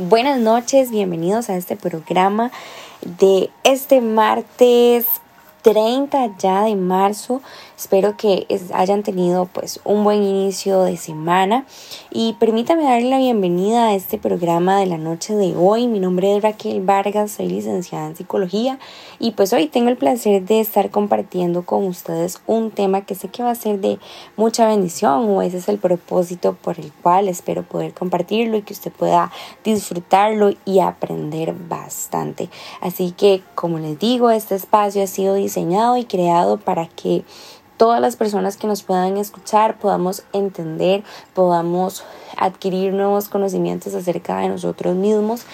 Buenas noches, bienvenidos a este programa de este martes 30 ya de marzo. Espero que hayan tenido pues un buen inicio de semana y permítame darle la bienvenida a este programa de la noche de hoy. Mi nombre es Raquel Vargas, soy licenciada en psicología y pues hoy tengo el placer de estar compartiendo con ustedes un tema que sé que va a ser de mucha bendición o ese es el propósito por el cual espero poder compartirlo y que usted pueda disfrutarlo y aprender bastante. Así que como les digo, este espacio ha sido diseñado y creado para que todas las personas que nos puedan escuchar podamos entender, podamos adquirir nuevos conocimientos acerca de nosotros mismos.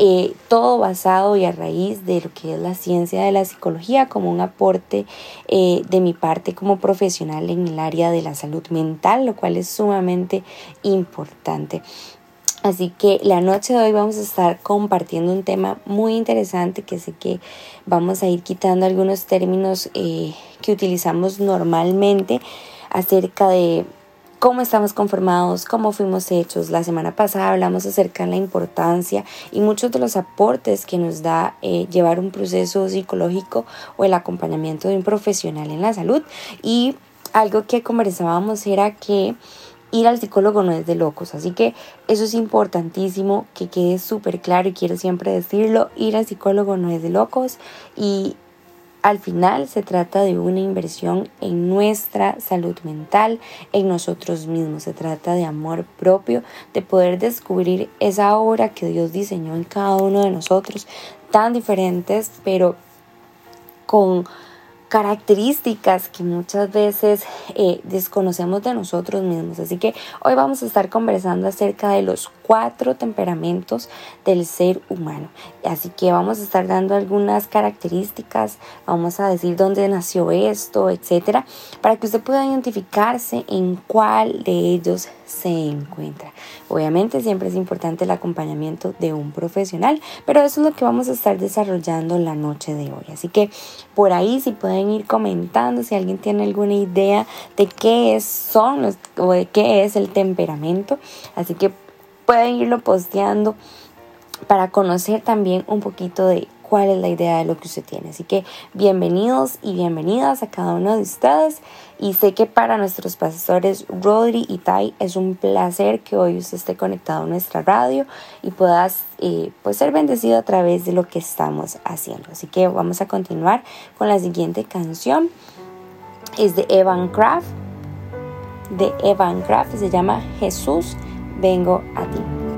Eh, todo basado y a raíz de lo que es la ciencia de la psicología como un aporte eh, de mi parte como profesional en el área de la salud mental, lo cual es sumamente importante. Así que la noche de hoy vamos a estar compartiendo un tema muy interesante que sé que vamos a ir quitando algunos términos eh, que utilizamos normalmente acerca de cómo estamos conformados, cómo fuimos hechos. La semana pasada hablamos acerca de la importancia y muchos de los aportes que nos da eh, llevar un proceso psicológico o el acompañamiento de un profesional en la salud. Y algo que conversábamos era que ir al psicólogo no es de locos, así que eso es importantísimo que quede súper claro y quiero siempre decirlo, ir al psicólogo no es de locos y al final se trata de una inversión en nuestra salud mental, en nosotros mismos. Se trata de amor propio, de poder descubrir esa obra que Dios diseñó en cada uno de nosotros, tan diferentes, pero con características que muchas veces eh, desconocemos de nosotros mismos. Así que hoy vamos a estar conversando acerca de los cuatro temperamentos del ser humano. Así que vamos a estar dando algunas características, vamos a decir dónde nació esto, etcétera, para que usted pueda identificarse en cuál de ellos se encuentra. Obviamente siempre es importante el acompañamiento de un profesional, pero eso es lo que vamos a estar desarrollando la noche de hoy. Así que por ahí si pueden ir comentando si alguien tiene alguna idea de qué es, son o de qué es el temperamento. Así que pueden irlo posteando para conocer también un poquito de cuál es la idea de lo que usted tiene. Así que bienvenidos y bienvenidas a cada uno de ustedes. Y sé que para nuestros pastores Rodri y Tai es un placer que hoy usted esté conectado a nuestra radio y puedas eh, pues ser bendecido a través de lo que estamos haciendo. Así que vamos a continuar con la siguiente canción. Es de Evan Craft. De Evan Craft se llama Jesús, vengo a ti.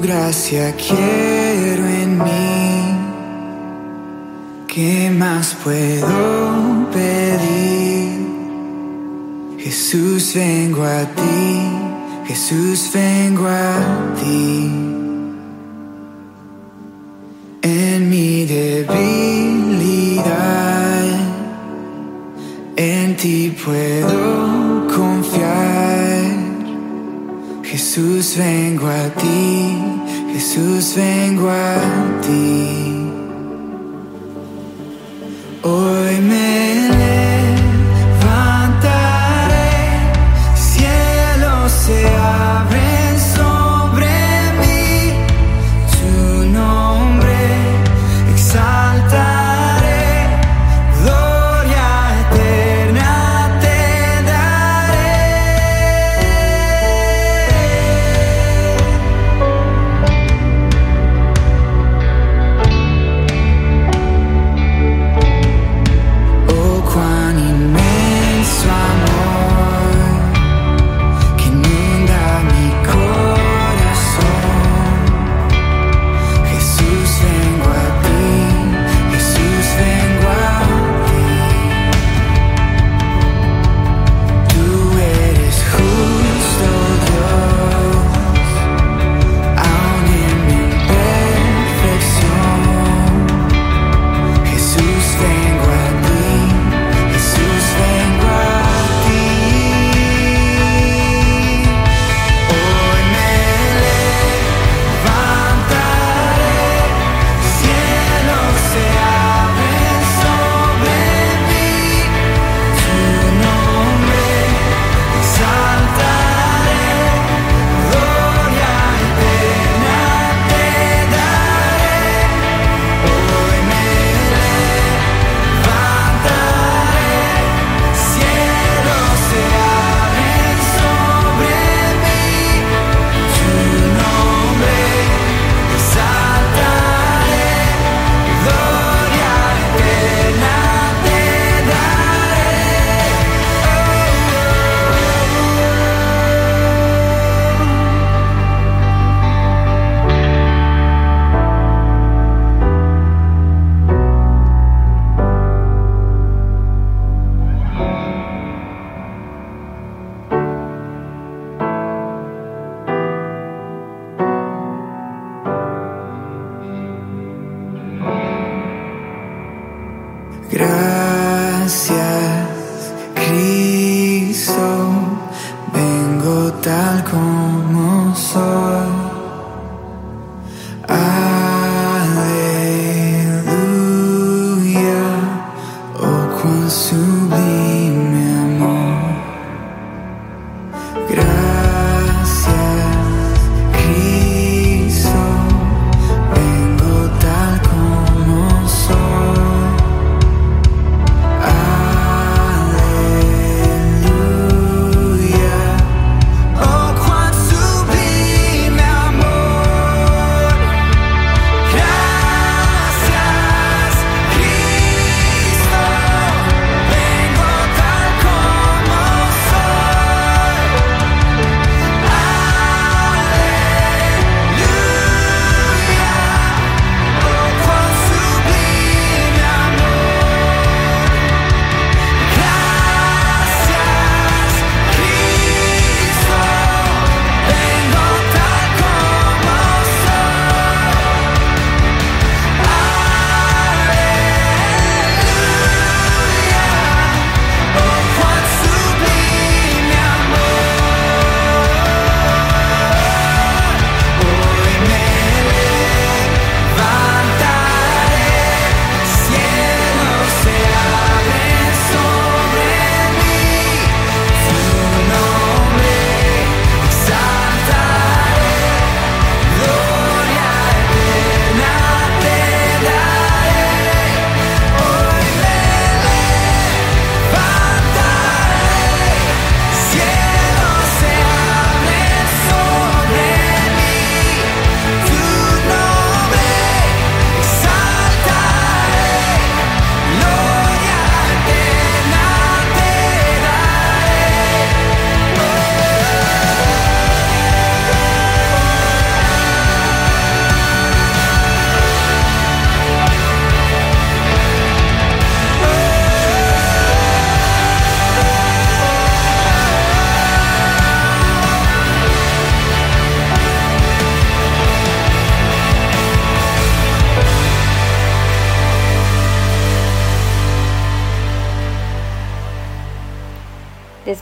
Gracia quiero en mí. ¿Qué más puedo pedir? Jesús, vengo a ti. Jesús, vengo a ti. En mi debilidad, en ti puedo Jesús, vengo a ti. Jesús, vengo a ti.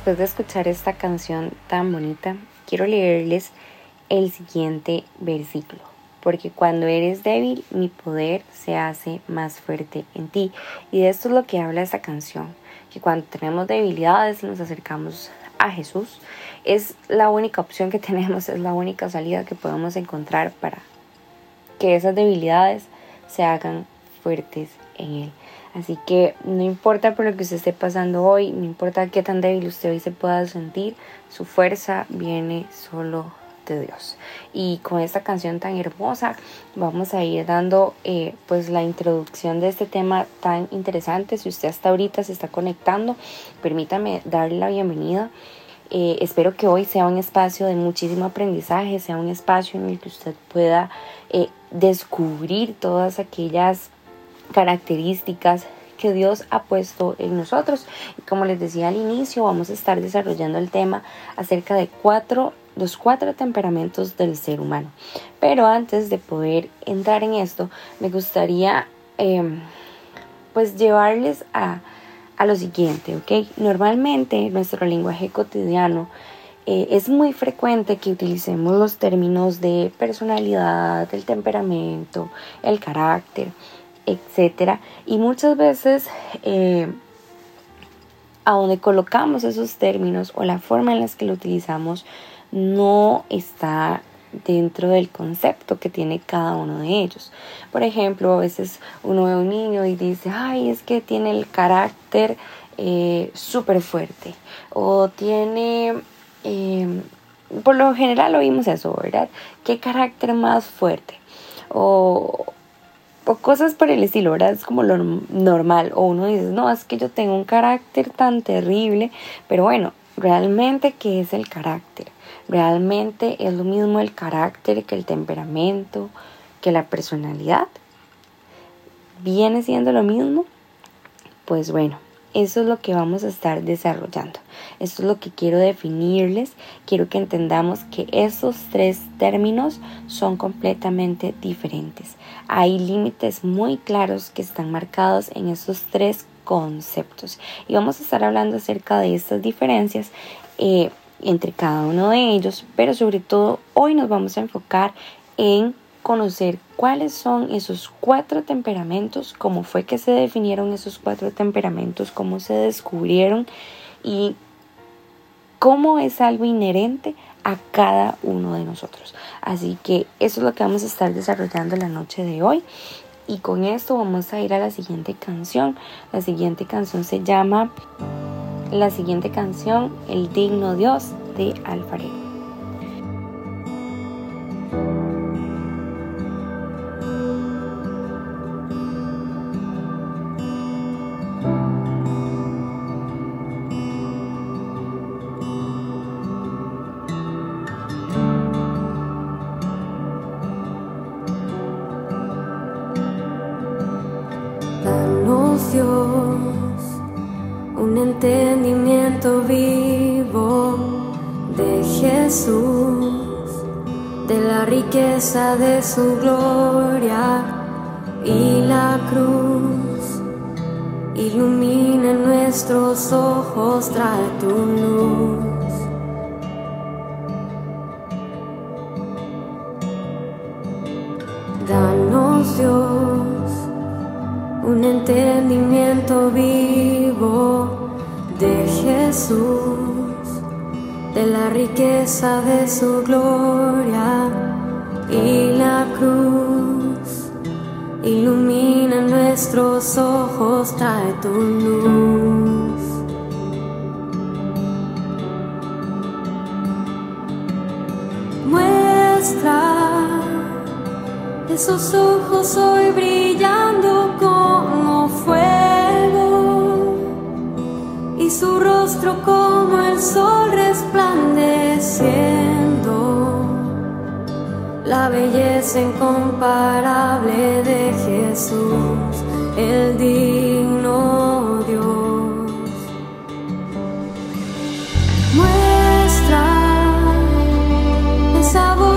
Después de escuchar esta canción tan bonita, quiero leerles el siguiente versículo. Porque cuando eres débil, mi poder se hace más fuerte en ti. Y de esto es lo que habla esta canción. Que cuando tenemos debilidades nos acercamos a Jesús, es la única opción que tenemos, es la única salida que podemos encontrar para que esas debilidades se hagan fuertes en Él. Así que no importa por lo que usted esté pasando hoy, no importa qué tan débil usted hoy se pueda sentir, su fuerza viene solo de Dios. Y con esta canción tan hermosa vamos a ir dando eh, pues la introducción de este tema tan interesante. Si usted hasta ahorita se está conectando, permítame darle la bienvenida. Eh, espero que hoy sea un espacio de muchísimo aprendizaje, sea un espacio en el que usted pueda eh, descubrir todas aquellas características que Dios ha puesto en nosotros. Y como les decía al inicio, vamos a estar desarrollando el tema acerca de cuatro, los cuatro temperamentos del ser humano. Pero antes de poder entrar en esto, me gustaría eh, pues llevarles a, a lo siguiente, ¿ok? Normalmente en nuestro lenguaje cotidiano eh, es muy frecuente que utilicemos los términos de personalidad, el temperamento, el carácter, etcétera y muchas veces eh, a donde colocamos esos términos o la forma en la que lo utilizamos no está dentro del concepto que tiene cada uno de ellos. Por ejemplo, a veces uno ve a un niño y dice, ay, es que tiene el carácter eh, súper fuerte o tiene... Eh, por lo general oímos eso, ¿verdad? ¿Qué carácter más fuerte? O, o cosas por el estilo, ¿verdad? Es como lo normal. O uno dice, no, es que yo tengo un carácter tan terrible. Pero bueno, realmente, ¿qué es el carácter? Realmente es lo mismo el carácter que el temperamento, que la personalidad. ¿Viene siendo lo mismo? Pues bueno, eso es lo que vamos a estar desarrollando. Esto es lo que quiero definirles. Quiero que entendamos que esos tres términos son completamente diferentes. Hay límites muy claros que están marcados en esos tres conceptos. Y vamos a estar hablando acerca de estas diferencias eh, entre cada uno de ellos, pero sobre todo hoy nos vamos a enfocar en conocer cuáles son esos cuatro temperamentos, cómo fue que se definieron esos cuatro temperamentos, cómo se descubrieron y cómo es algo inherente a cada uno de nosotros. Así que eso es lo que vamos a estar desarrollando la noche de hoy. Y con esto vamos a ir a la siguiente canción. La siguiente canción se llama, la siguiente canción, El digno Dios de Alfarero. Muestra esos ojos hoy brillando como fuego. Y su rostro como el sol resplandeciendo. La belleza incomparable de Jesús, el digno Dios. Muestra esa voz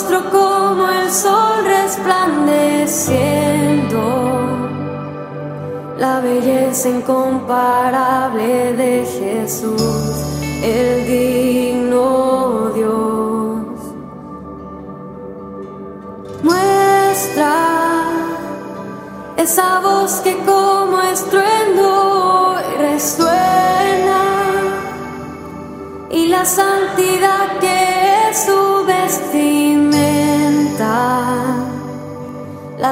rostro como el sol resplandeciendo. La belleza incomparable de Jesús, el digno Dios. Muestra esa voz que como estruendo resuena y la santidad que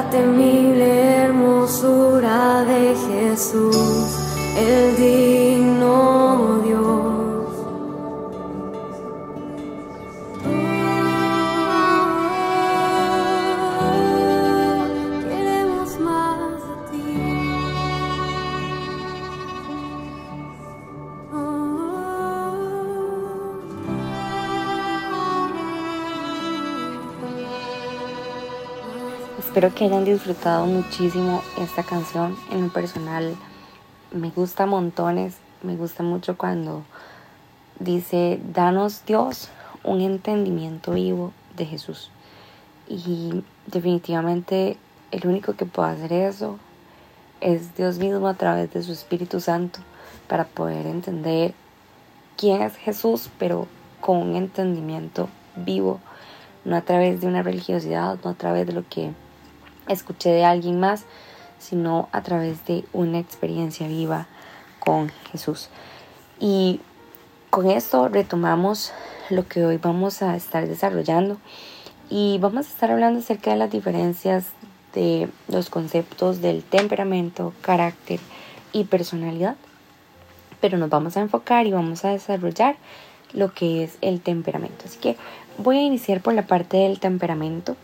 la temible hermosura de Jesús, el digno Espero que hayan disfrutado muchísimo esta canción. En lo personal me gusta montones. Me gusta mucho cuando dice, danos Dios un entendimiento vivo de Jesús. Y definitivamente el único que puede hacer eso es Dios mismo a través de su Espíritu Santo para poder entender quién es Jesús, pero con un entendimiento vivo, no a través de una religiosidad, no a través de lo que escuché de alguien más, sino a través de una experiencia viva con Jesús. Y con esto retomamos lo que hoy vamos a estar desarrollando y vamos a estar hablando acerca de las diferencias de los conceptos del temperamento, carácter y personalidad. Pero nos vamos a enfocar y vamos a desarrollar lo que es el temperamento. Así que voy a iniciar por la parte del temperamento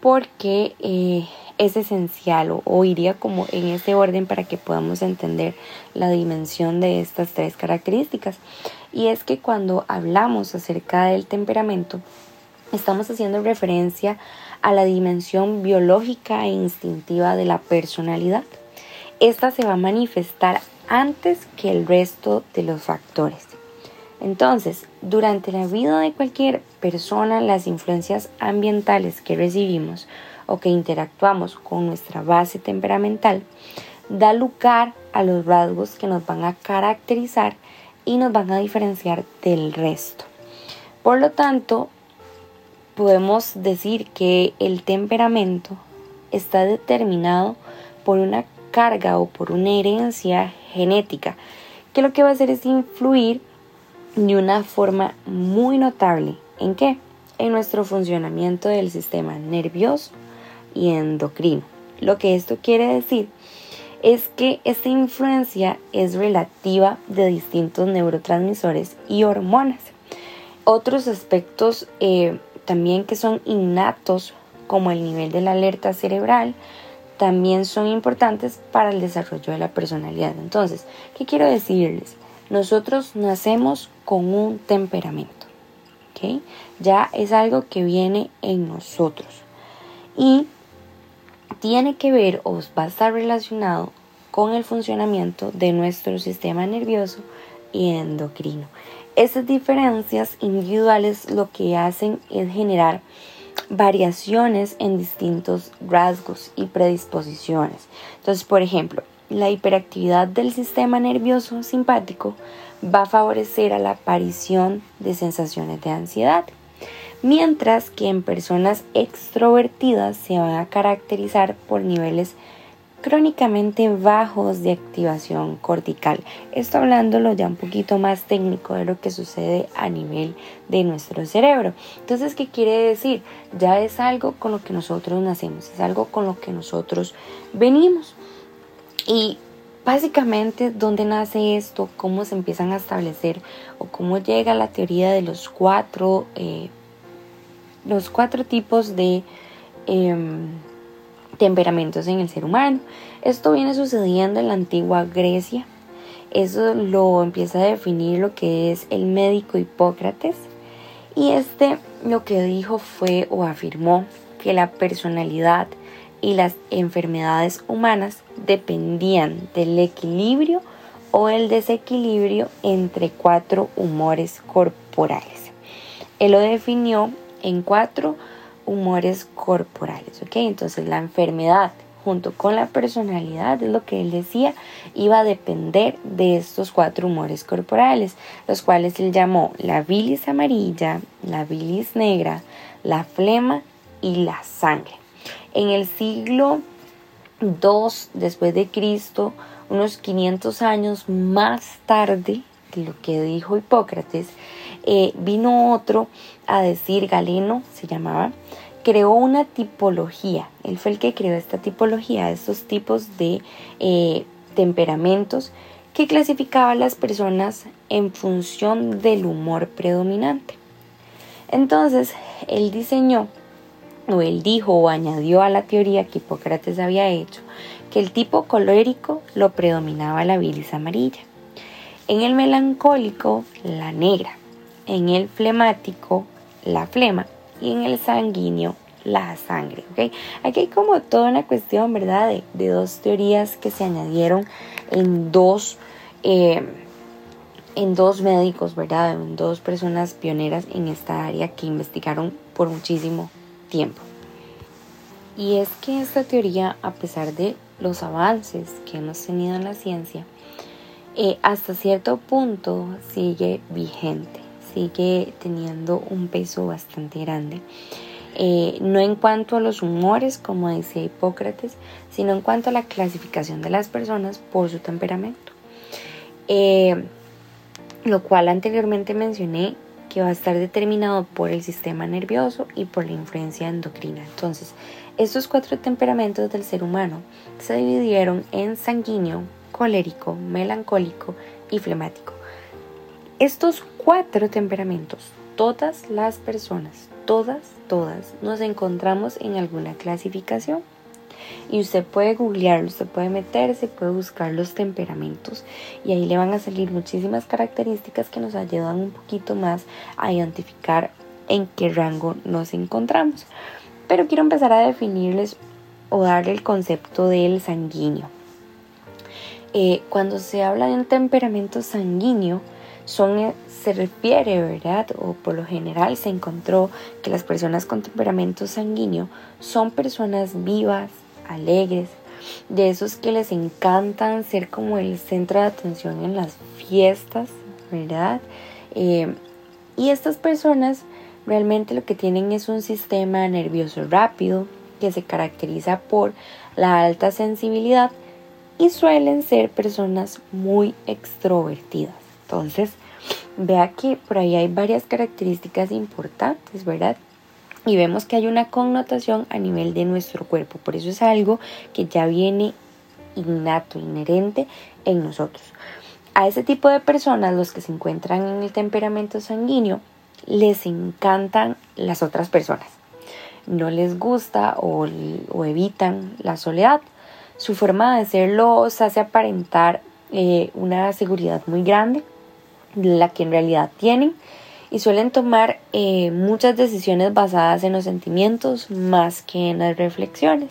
porque eh, es esencial o, iría como en ese orden para que podamos entender la dimensión de estas tres características. Y es que cuando hablamos acerca del temperamento, estamos haciendo referencia a la dimensión biológica e instintiva de la personalidad. Esta se va a manifestar antes que el resto de los factores. Entonces, durante la vida de cualquier persona, las influencias ambientales que recibimos o que interactuamos con nuestra base temperamental da lugar a los rasgos que nos van a caracterizar y nos van a diferenciar del resto. Por lo tanto, podemos decir que el temperamento está determinado por una carga o por una herencia genética, que lo que va a hacer es influir de una forma muy notable. ¿En qué? En nuestro funcionamiento del sistema nervioso y endocrino. Lo que esto quiere decir es que esta influencia es relativa de distintos neurotransmisores y hormonas. Otros aspectos eh, también que son innatos, como el nivel de la alerta cerebral, también son importantes para el desarrollo de la personalidad. Entonces, ¿qué quiero decirles? Nosotros nacemos con un temperamento. Ya es algo que viene en nosotros y tiene que ver o va a estar relacionado con el funcionamiento de nuestro sistema nervioso y endocrino. Esas diferencias individuales lo que hacen es generar variaciones en distintos rasgos y predisposiciones. Entonces, por ejemplo, la hiperactividad del sistema nervioso simpático va a favorecer a la aparición de sensaciones de ansiedad, mientras que en personas extrovertidas se van a caracterizar por niveles crónicamente bajos de activación cortical. Esto hablándolo ya un poquito más técnico de lo que sucede a nivel de nuestro cerebro. Entonces, ¿qué quiere decir? Ya es algo con lo que nosotros nacemos, es algo con lo que nosotros venimos. Y básicamente, ¿dónde nace esto? ¿Cómo se empiezan a establecer? ¿O cómo llega la teoría de los cuatro, eh, los cuatro tipos de... Eh, temperamentos en el ser humano. Esto viene sucediendo en la antigua Grecia. Eso lo empieza a definir lo que es el médico Hipócrates. Y este lo que dijo fue o afirmó que la personalidad y las enfermedades humanas dependían del equilibrio o el desequilibrio entre cuatro humores corporales. Él lo definió en cuatro humores corporales, ¿ok? Entonces la enfermedad junto con la personalidad, es lo que él decía, iba a depender de estos cuatro humores corporales, los cuales él llamó la bilis amarilla, la bilis negra, la flema y la sangre. En el siglo II después de Cristo, unos 500 años más tarde de lo que dijo Hipócrates, eh, vino otro a decir, Galeno se llamaba, creó una tipología. Él fue el que creó esta tipología, estos tipos de eh, temperamentos que clasificaba a las personas en función del humor predominante. Entonces, él diseñó, o él dijo o añadió a la teoría que Hipócrates había hecho, que el tipo colérico lo predominaba la bilis amarilla. En el melancólico, la negra. En el flemático, la flema y en el sanguíneo la sangre. ¿okay? Aquí hay como toda una cuestión, ¿verdad? De, dos teorías que se añadieron en dos, eh, en dos médicos, ¿verdad? En dos personas pioneras en esta área que investigaron por muchísimo tiempo. Y es que esta teoría, a pesar de los avances que hemos tenido en la ciencia, eh, hasta cierto punto sigue vigente sigue teniendo un peso bastante grande. Eh, no en cuanto a los humores, como decía Hipócrates, sino en cuanto a la clasificación de las personas por su temperamento. Eh, lo cual anteriormente mencioné que va a estar determinado por el sistema nervioso y por la influencia endocrina. Entonces, estos cuatro temperamentos del ser humano se dividieron en sanguíneo, colérico, melancólico y flemático. Estos cuatro temperamentos, todas las personas, todas, todas, nos encontramos en alguna clasificación. Y usted puede googlearlo, usted puede meterse, puede buscar los temperamentos y ahí le van a salir muchísimas características que nos ayudan un poquito más a identificar en qué rango nos encontramos. Pero quiero empezar a definirles o darle el concepto del sanguíneo. Eh, cuando se habla de un temperamento sanguíneo, son, eh, se refiere, ¿verdad? O por lo general se encontró que las personas con temperamento sanguíneo son personas vivas, alegres, de esos que les encantan ser como el centro de atención en las fiestas, ¿verdad? Eh, y estas personas realmente lo que tienen es un sistema nervioso rápido que se caracteriza por la alta sensibilidad y suelen ser personas muy extrovertidas. Entonces, vea que por ahí hay varias características importantes, ¿verdad? Y vemos que hay una connotación a nivel de nuestro cuerpo. Por eso es algo que ya viene innato, inherente en nosotros. A ese tipo de personas, los que se encuentran en el temperamento sanguíneo, les encantan las otras personas. No les gusta o, evitan la soledad. Su forma de ser los hace aparentar eh, una seguridad muy grande la que en realidad tienen y suelen tomar eh, muchas decisiones basadas en los sentimientos más que en las reflexiones.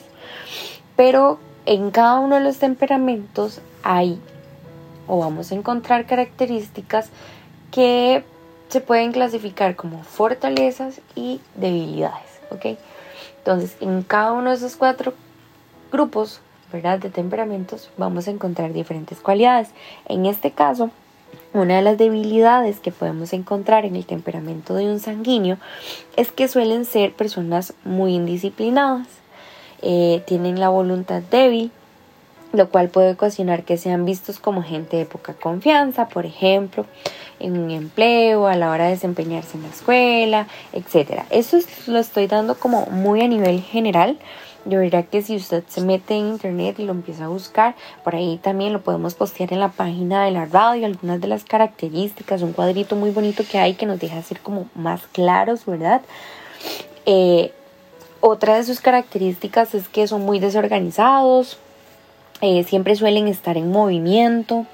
Pero en cada uno de los temperamentos hay o vamos a encontrar características que se pueden clasificar como fortalezas y debilidades, ¿ok? Entonces, en cada uno de esos cuatro grupos, ¿verdad? De temperamentos, vamos a encontrar diferentes cualidades. En este caso, una de las debilidades que podemos encontrar en el temperamento de un sanguíneo es que suelen ser personas muy indisciplinadas, eh, tienen la voluntad débil, lo cual puede ocasionar que sean vistos como gente de poca confianza, por ejemplo, en un empleo, a la hora de desempeñarse en la escuela, etc. Eso lo estoy dando como muy a nivel general de verdad que si usted se mete en internet y lo empieza a buscar, por ahí también lo podemos postear en la página de la radio, algunas de las características, un cuadrito muy bonito que hay que nos deja ser como más claros, ¿verdad? Eh, otra de sus características es que son muy desorganizados, eh, siempre suelen estar en movimiento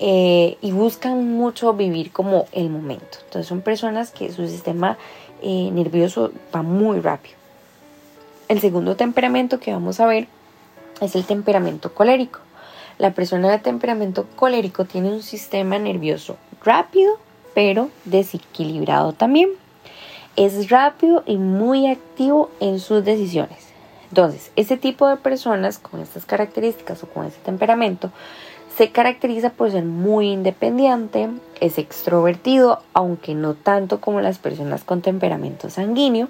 eh, y buscan mucho vivir como el momento. Entonces son personas que su sistema nervioso va muy rápido. El segundo temperamento que vamos a ver es el temperamento colérico. la persona de temperamento colérico tiene un sistema nervioso rápido, pero desequilibrado también. Es rápido y muy activo en sus decisiones. Entonces, este tipo de personas con estas características o con este temperamento se caracteriza por ser muy independiente, es extrovertido, aunque no tanto como las personas con temperamento sanguíneo.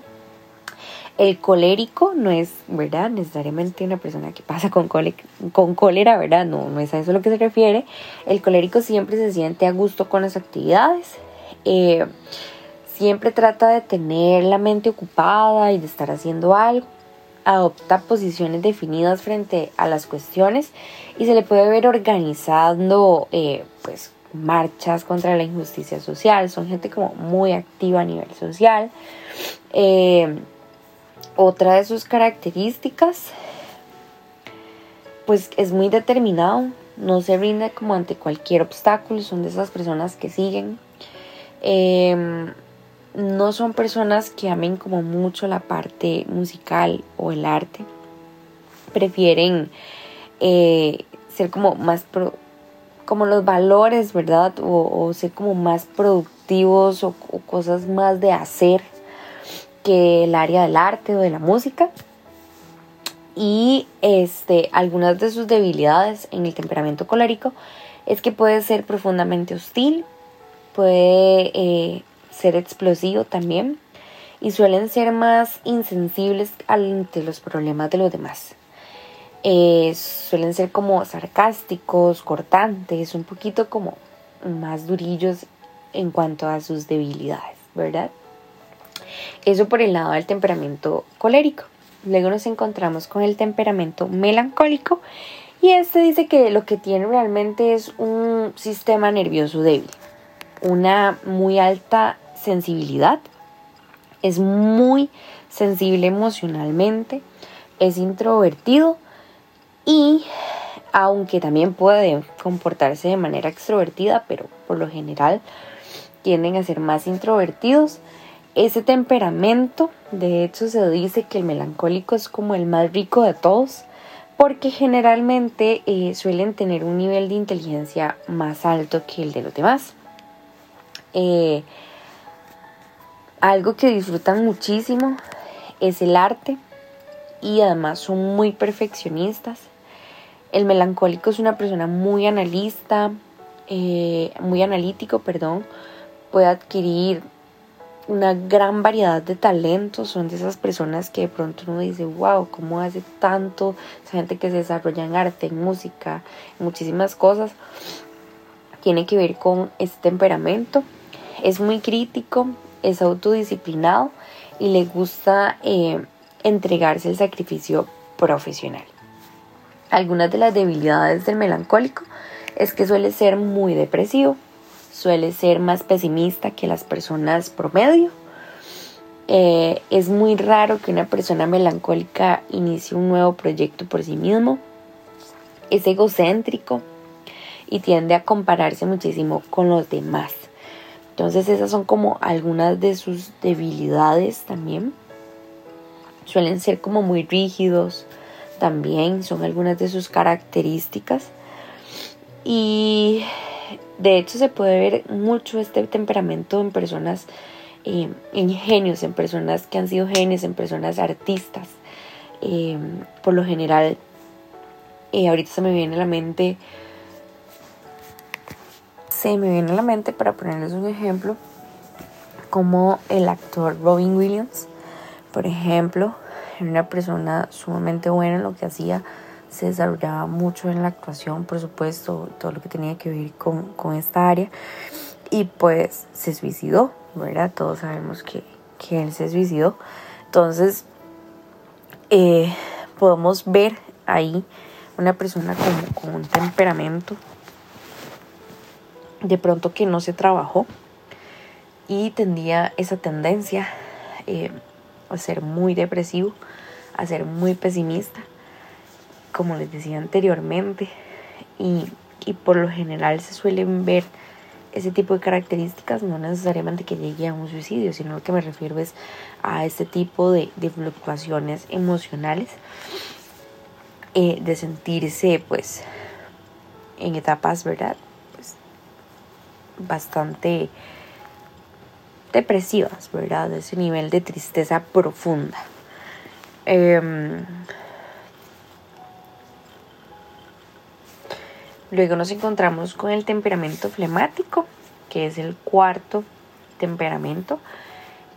El colérico no es, ¿verdad? Necesariamente una persona que pasa con, con cólera, ¿verdad? No, no es a eso a lo que se refiere. El colérico siempre se siente a gusto con las actividades. Eh, siempre trata de tener la mente ocupada y de estar haciendo algo adopta posiciones definidas frente a las cuestiones y se le puede ver organizando eh, pues marchas contra la injusticia social, son gente como muy activa a nivel social. Eh, otra de sus características, pues es muy determinado, no se rinde como ante cualquier obstáculo, son de esas personas que siguen. Eh, no son personas que amen como mucho la parte musical o el arte. Prefieren eh, ser como más como los valores, ¿verdad? O, ser como más productivos o, cosas más de hacer que el área del arte o de la música. Y este, algunas de sus debilidades en el temperamento colérico es que puede ser profundamente hostil, puede eh, ser explosivo también y suelen ser más insensibles ante los problemas de los demás. Eh, suelen ser como sarcásticos, cortantes, un poquito como más durillos en cuanto a sus debilidades, ¿verdad? Eso por el lado del temperamento colérico. Luego nos encontramos con el temperamento melancólico y este dice que lo que tiene realmente es un sistema nervioso débil, una muy alta sensibilidad, es muy sensible emocionalmente, es introvertido y aunque también puede comportarse de manera extrovertida, pero por lo general tienden a ser más introvertidos. Ese temperamento, de hecho se dice que el melancólico es como el más rico de todos, porque generalmente eh, suelen tener un nivel de inteligencia más alto que el de los demás. Eh, algo que disfrutan muchísimo es el arte y además son muy perfeccionistas. El melancólico es una persona muy analista, eh, muy analítico, perdón. Puede adquirir una gran variedad de talentos. Son de esas personas que de pronto uno dice, wow, ¿cómo hace tanto? Esa gente que se desarrolla en arte, en música, en muchísimas cosas. Tiene que ver con este temperamento. Es muy crítico, es autodisciplinado y le gusta eh, entregarse el sacrificio profesional. Algunas de las debilidades del melancólico es que suele ser muy depresivo, suele ser más pesimista que las personas promedio. Eh, es muy raro que una persona melancólica inicie un nuevo proyecto por sí mismo. Es egocéntrico y tiende a compararse muchísimo con los demás. Entonces esas son como algunas de sus debilidades también. Suelen ser como muy rígidos también, son algunas de sus características. Y de hecho se puede ver mucho este temperamento en personas, eh, en personas que han sido genios, en personas artistas. Eh, por lo general, eh, ahorita se me viene a la mente se me viene a la mente para ponerles un ejemplo como el actor Robin Williams, por ejemplo, era una persona sumamente buena en lo que hacía, se desarrollaba mucho en la actuación, por supuesto, todo lo que tenía que ver con, esta área, y pues se suicidó, ¿verdad? Todos sabemos que, él se suicidó. Entonces, eh, podemos ver ahí una persona con un temperamento de pronto que no se trabajó y tendía esa tendencia eh, a ser muy depresivo, a ser muy pesimista, como les decía anteriormente, y, por lo general se suelen ver ese tipo de características, no necesariamente que llegue a un suicidio, sino lo que me refiero es a este tipo de, fluctuaciones emocionales, eh, de sentirse pues en etapas, ¿verdad? Pues, bastante depresivas, ¿verdad? Ese nivel de tristeza profunda. Em, luego nos encontramos con el temperamento flemático, que es el cuarto temperamento.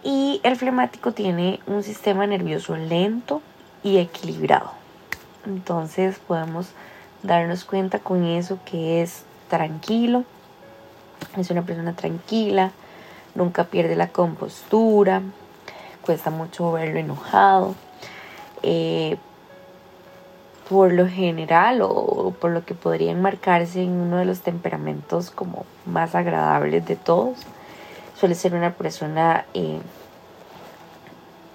Y el flemático tiene un sistema nervioso lento y equilibrado. Entonces podemos darnos cuenta con eso que es tranquilo, es una persona tranquila, nunca pierde la compostura, cuesta mucho verlo enojado. Eh, por lo general o por lo que podría enmarcarse en uno de los temperamentos como más agradables de todos, suele ser una persona eh,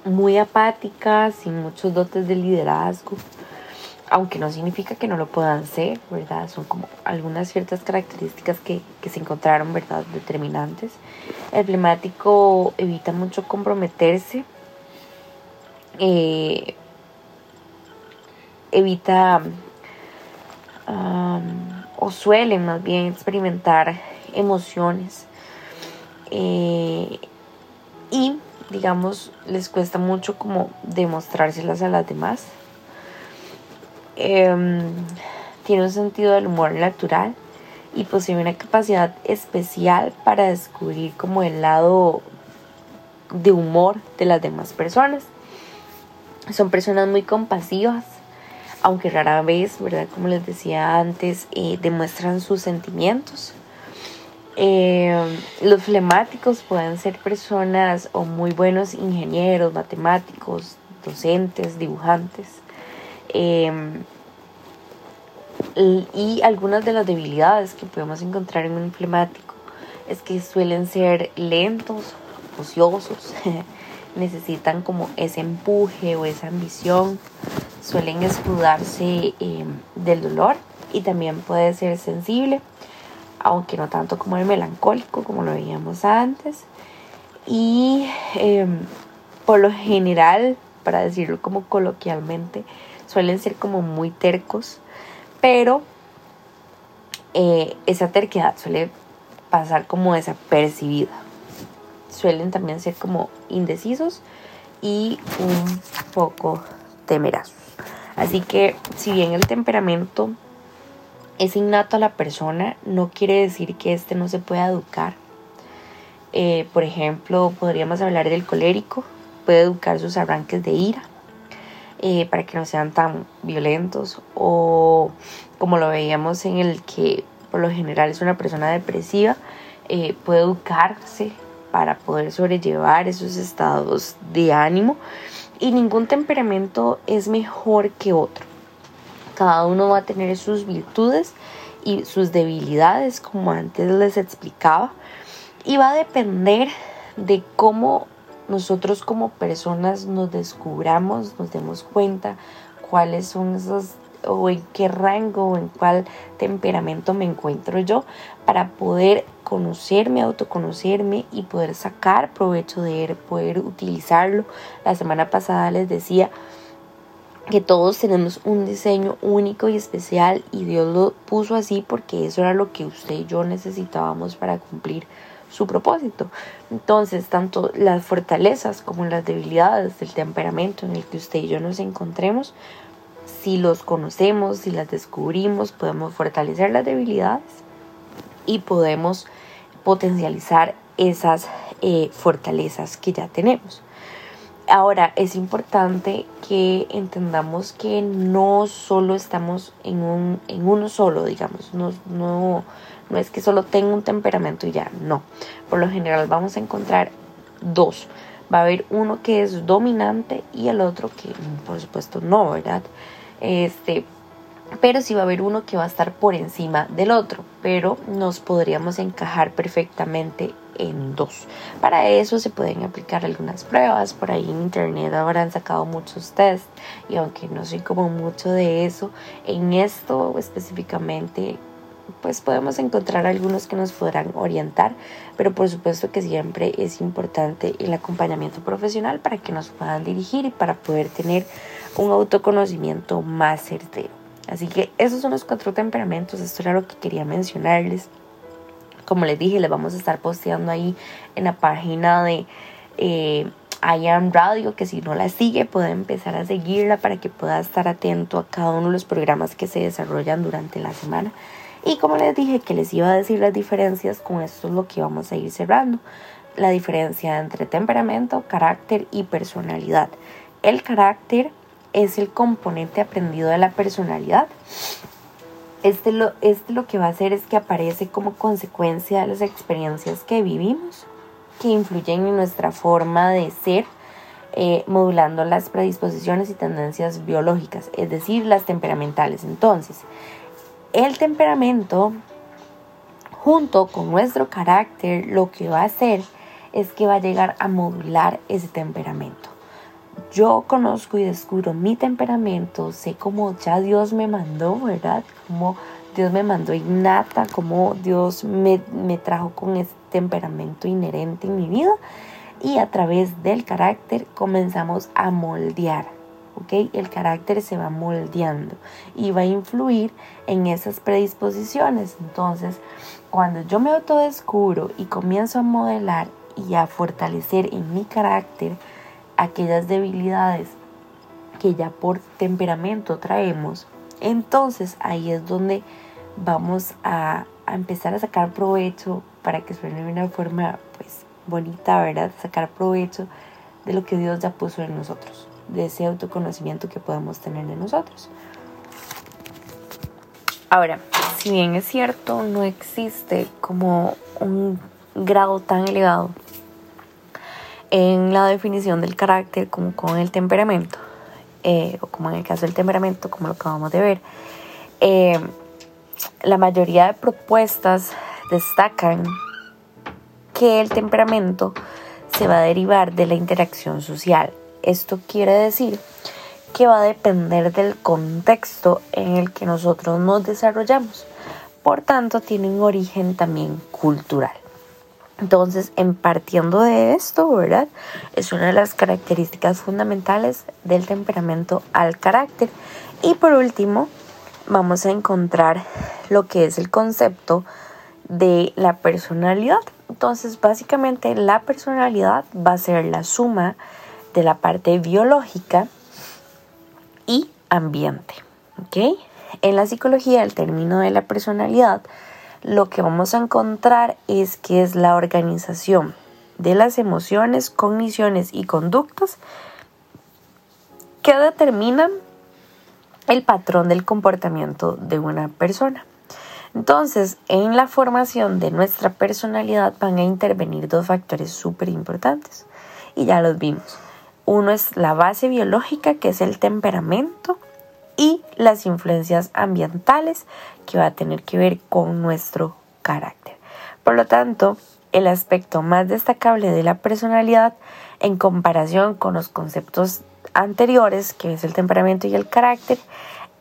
muy apática, sin muchos dotes de liderazgo, aunque no significa que no lo puedan ser, ¿verdad? Son como algunas ciertas características que, se encontraron, ¿verdad? Determinantes. El flemático evita mucho comprometerse, eh, evita o suelen más bien experimentar emociones eh, y digamos les cuesta mucho como demostrárselas a las demás Em, tiene un sentido del humor natural y posee una capacidad especial para descubrir como el lado de humor de las demás personas. Son personas muy compasivas, aunque rara vez, ¿verdad? Como les decía antes, eh, demuestran sus sentimientos. Em, los flemáticos pueden ser personas o muy buenos ingenieros, matemáticos, docentes, dibujantes. Em, y algunas de las debilidades que podemos encontrar en un inflamático es que suelen ser lentos, ociosos, necesitan como ese empuje o esa ambición, suelen escudarse em, del dolor y también puede ser sensible, aunque no tanto como el melancólico como lo veíamos antes. Y em, por lo general, para decirlo como coloquialmente, suelen ser como muy tercos, pero eh, esa terquedad suele pasar como desapercibida. Suelen también ser como indecisos y un poco temerosos. Así que si bien el temperamento es innato a la persona, no quiere decir que éste no se pueda educar. Eh, por ejemplo, podríamos hablar del colérico, puede educar sus arranques de ira eh, para que no sean tan violentos o como lo veíamos en el que por lo general es una persona depresiva, eh, puede educarse para poder sobrellevar esos estados de ánimo y ningún temperamento es mejor que otro. Cada uno va a tener sus virtudes y sus debilidades, como antes les explicaba, y va a depender de cómo nosotros como personas nos descubramos, nos demos cuenta cuáles son esos o en qué rango o en cuál temperamento me encuentro yo para poder conocerme, autoconocerme y poder sacar provecho de él, poder utilizarlo. La semana pasada les decía que todos tenemos un diseño único y especial y Dios lo puso así porque eso era lo que usted y yo necesitábamos para cumplir su propósito. Entonces, tanto las fortalezas como las debilidades del temperamento en el que usted y yo nos encontremos, si los conocemos, si las descubrimos, podemos fortalecer las debilidades y podemos potencializar esas eh, fortalezas que ya tenemos. Ahora, es importante que entendamos que no solo estamos en, un, en uno solo, digamos, no, no, no es que solo tenga un temperamento y ya, no. Por lo general vamos a encontrar dos. Va a haber uno que es dominante y el otro que, por supuesto, no, ¿verdad? Este, pero sí va a haber uno que va a estar por encima del otro, pero nos podríamos encajar perfectamente en dos. Para eso se pueden aplicar algunas pruebas, por ahí en internet habrán sacado muchos test y aunque no soy como mucho de eso, en esto específicamente pues podemos encontrar algunos que nos podrán orientar, pero por supuesto que siempre es importante el acompañamiento profesional para que nos puedan dirigir y para poder tener un autoconocimiento más certero. Así que esos son los cuatro temperamentos. Esto era lo que quería mencionarles. Como les dije, les vamos a estar posteando ahí en la página de eh, I Am Radio, que si no la sigue puede empezar a seguirla para que pueda estar atento a cada uno de los programas que se desarrollan durante la semana. Y como les dije que les iba a decir las diferencias, con esto es lo que vamos a ir cerrando. La diferencia entre temperamento, carácter y personalidad. El carácter es el componente aprendido de la personalidad. Este lo, este lo que va a hacer es que aparece como consecuencia de las experiencias que vivimos, que influyen en nuestra forma de ser, eh, modulando las predisposiciones y tendencias biológicas, es decir, las temperamentales. Entonces, el temperamento, junto con nuestro carácter, lo que va a hacer es que va a llegar a modular ese temperamento yo conozco y descubro mi temperamento, sé cómo ya Dios me mandó, ¿verdad? Cómo Dios me mandó innata, cómo Dios me, me trajo con ese temperamento inherente en mi vida y a través del carácter comenzamos a moldear. ¿ok? El carácter se va moldeando y va a influir en esas predisposiciones. Entonces, cuando yo me autodescubro y comienzo a modelar y a fortalecer en mi carácter, aquellas debilidades que ya por temperamento traemos, entonces ahí es donde vamos a, empezar a sacar provecho para que suene de una forma pues bonita, ¿verdad? Sacar provecho de lo que Dios ya puso en nosotros, de ese autoconocimiento que podemos tener de nosotros. Ahora, si bien es cierto, no existe como un grado tan elevado en la definición del carácter como con el temperamento, eh, o como en el caso del temperamento, como lo acabamos de ver, eh, la mayoría de propuestas destacan que el temperamento se va a derivar de la interacción social. Esto quiere decir que va a depender del contexto en el que nosotros nos desarrollamos. Por tanto, tiene un origen también cultural. Entonces, en partiendo de esto, ¿verdad? Es una de las características fundamentales del temperamento al carácter. Y por último, vamos a encontrar lo que es el concepto de la personalidad. Entonces, básicamente la personalidad va a ser la suma de la parte biológica y ambiente. ¿Ok? En la psicología, el término de la personalidad lo que vamos a encontrar es que es la organización de las emociones, cogniciones y conductas que determinan el patrón del comportamiento de una persona. Entonces, en la formación de nuestra personalidad van a intervenir dos factores súper importantes y ya los vimos. Uno es la base biológica, que es el temperamento, y las influencias ambientales que va a tener que ver con nuestro carácter. Por lo tanto, el aspecto más destacable de la personalidad en comparación con los conceptos anteriores, que es el temperamento y el carácter,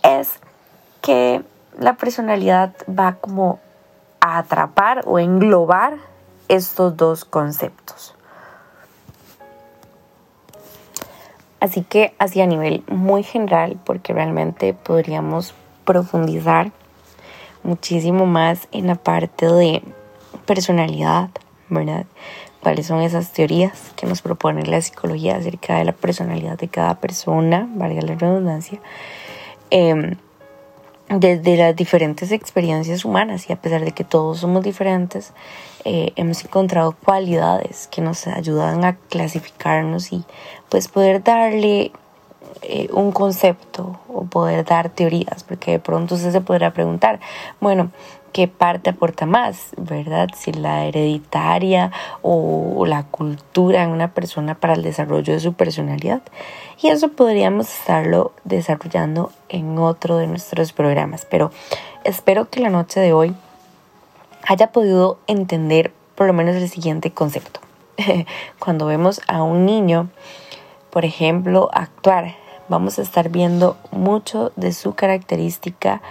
es que la personalidad va como a atrapar o englobar estos dos conceptos. Así que así a nivel muy general, porque realmente podríamos profundizar muchísimo más en la parte de personalidad, ¿verdad? ¿Cuáles son esas teorías que nos propone la psicología acerca de la personalidad de cada persona, valga la redundancia? Em, desde las diferentes experiencias humanas y a pesar de que todos somos diferentes, eh, hemos encontrado cualidades que nos ayudan a clasificarnos y pues poder darle eh, un concepto o poder dar teorías, porque de pronto usted se podrá preguntar, bueno, qué parte aporta más, ¿verdad? Si la hereditaria o la cultura en una persona para el desarrollo de su personalidad. Y eso podríamos estarlo desarrollando en otro de nuestros programas. Pero espero que la noche de hoy haya podido entender por lo menos el siguiente concepto. Cuando vemos a un niño, por ejemplo, actuar, vamos a estar viendo mucho de su característica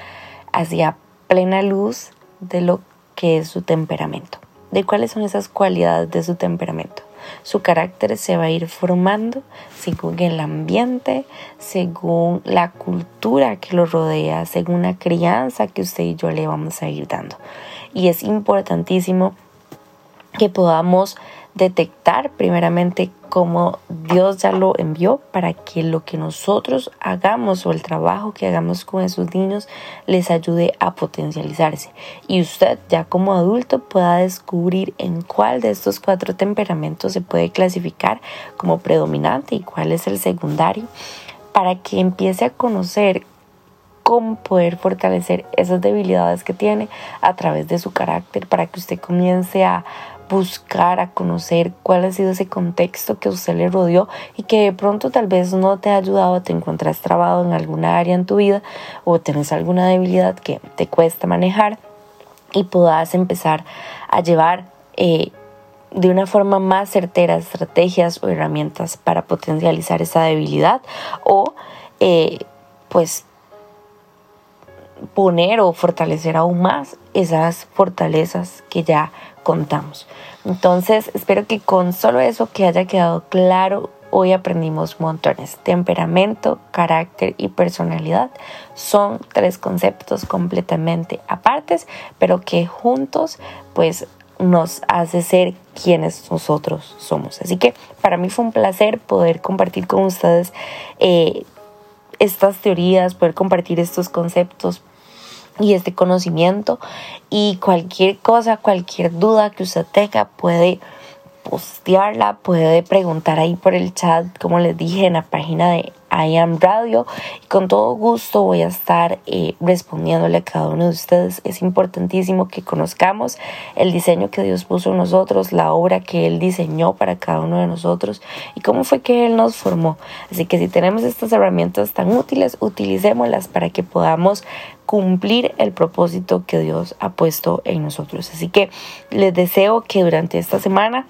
hacia plena luz de lo que es su temperamento, de cuáles son esas cualidades de su temperamento. su carácter se va a ir formando según el ambiente, según la cultura que lo rodea, según la crianza que usted y yo le vamos a ir dando. Y es importantísimo que podamos detectar primeramente cómo Dios ya lo envió para que lo que nosotros hagamos o el trabajo que hagamos con esos niños les ayude a potencializarse. Y usted ya como adulto pueda descubrir en cuál de estos cuatro temperamentos se puede clasificar como predominante y cuál es el secundario para que empiece a conocer cómo poder fortalecer esas debilidades que tiene a través de su carácter para que usted comience a buscar, a conocer cuál ha sido ese contexto que usted le rodeó y que de pronto tal vez no te ha ayudado, te encuentras trabado en alguna área en tu vida o tienes alguna debilidad que te cuesta manejar y puedas empezar a llevar eh, de una forma más certera estrategias o herramientas para potencializar esa debilidad o eh, pues poner o fortalecer aún más esas fortalezas que ya contamos. Entonces, espero que con solo eso que haya quedado claro, hoy aprendimos montones. Temperamento, carácter y personalidad son tres conceptos completamente apartes, pero que juntos pues nos hace ser quienes nosotros somos. Así que para mí fue un placer poder compartir con ustedes eh, estas teorías, poder compartir estos conceptos, y este conocimiento y cualquier cosa, cualquier duda que usted tenga puede postearla, puede preguntar ahí por el chat, como les dije, en la página de I Am Radio. Y con todo gusto voy a estar eh, respondiéndole a cada uno de ustedes. Es importantísimo que conozcamos el diseño que Dios puso en nosotros, la obra que Él diseñó para cada uno de nosotros y cómo fue que Él nos formó. Así que si tenemos estas herramientas tan útiles, utilicémoslas para que podamos cumplir el propósito que Dios ha puesto en nosotros. Así que les deseo que durante esta semana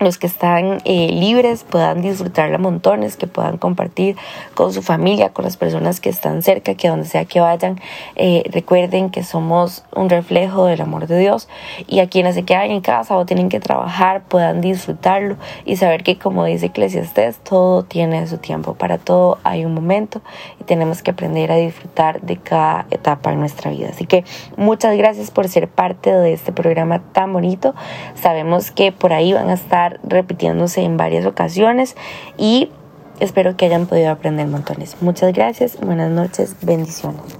los que están eh, libres puedan disfrutarla montones, que puedan compartir con su familia, con las personas que están cerca, que donde sea que vayan, eh, recuerden que somos un reflejo del amor de Dios y a quienes se quedan en casa o tienen que trabajar puedan disfrutarlo y saber que como dice Eclesiastes, todo tiene su tiempo, para todo hay un momento y tenemos que aprender a disfrutar de cada etapa en nuestra vida. Así que muchas gracias por ser parte de este programa tan bonito. Sabemos que por ahí van a repitiéndose en varias ocasiones y espero que hayan podido aprender montones. Muchas gracias, buenas noches, bendiciones.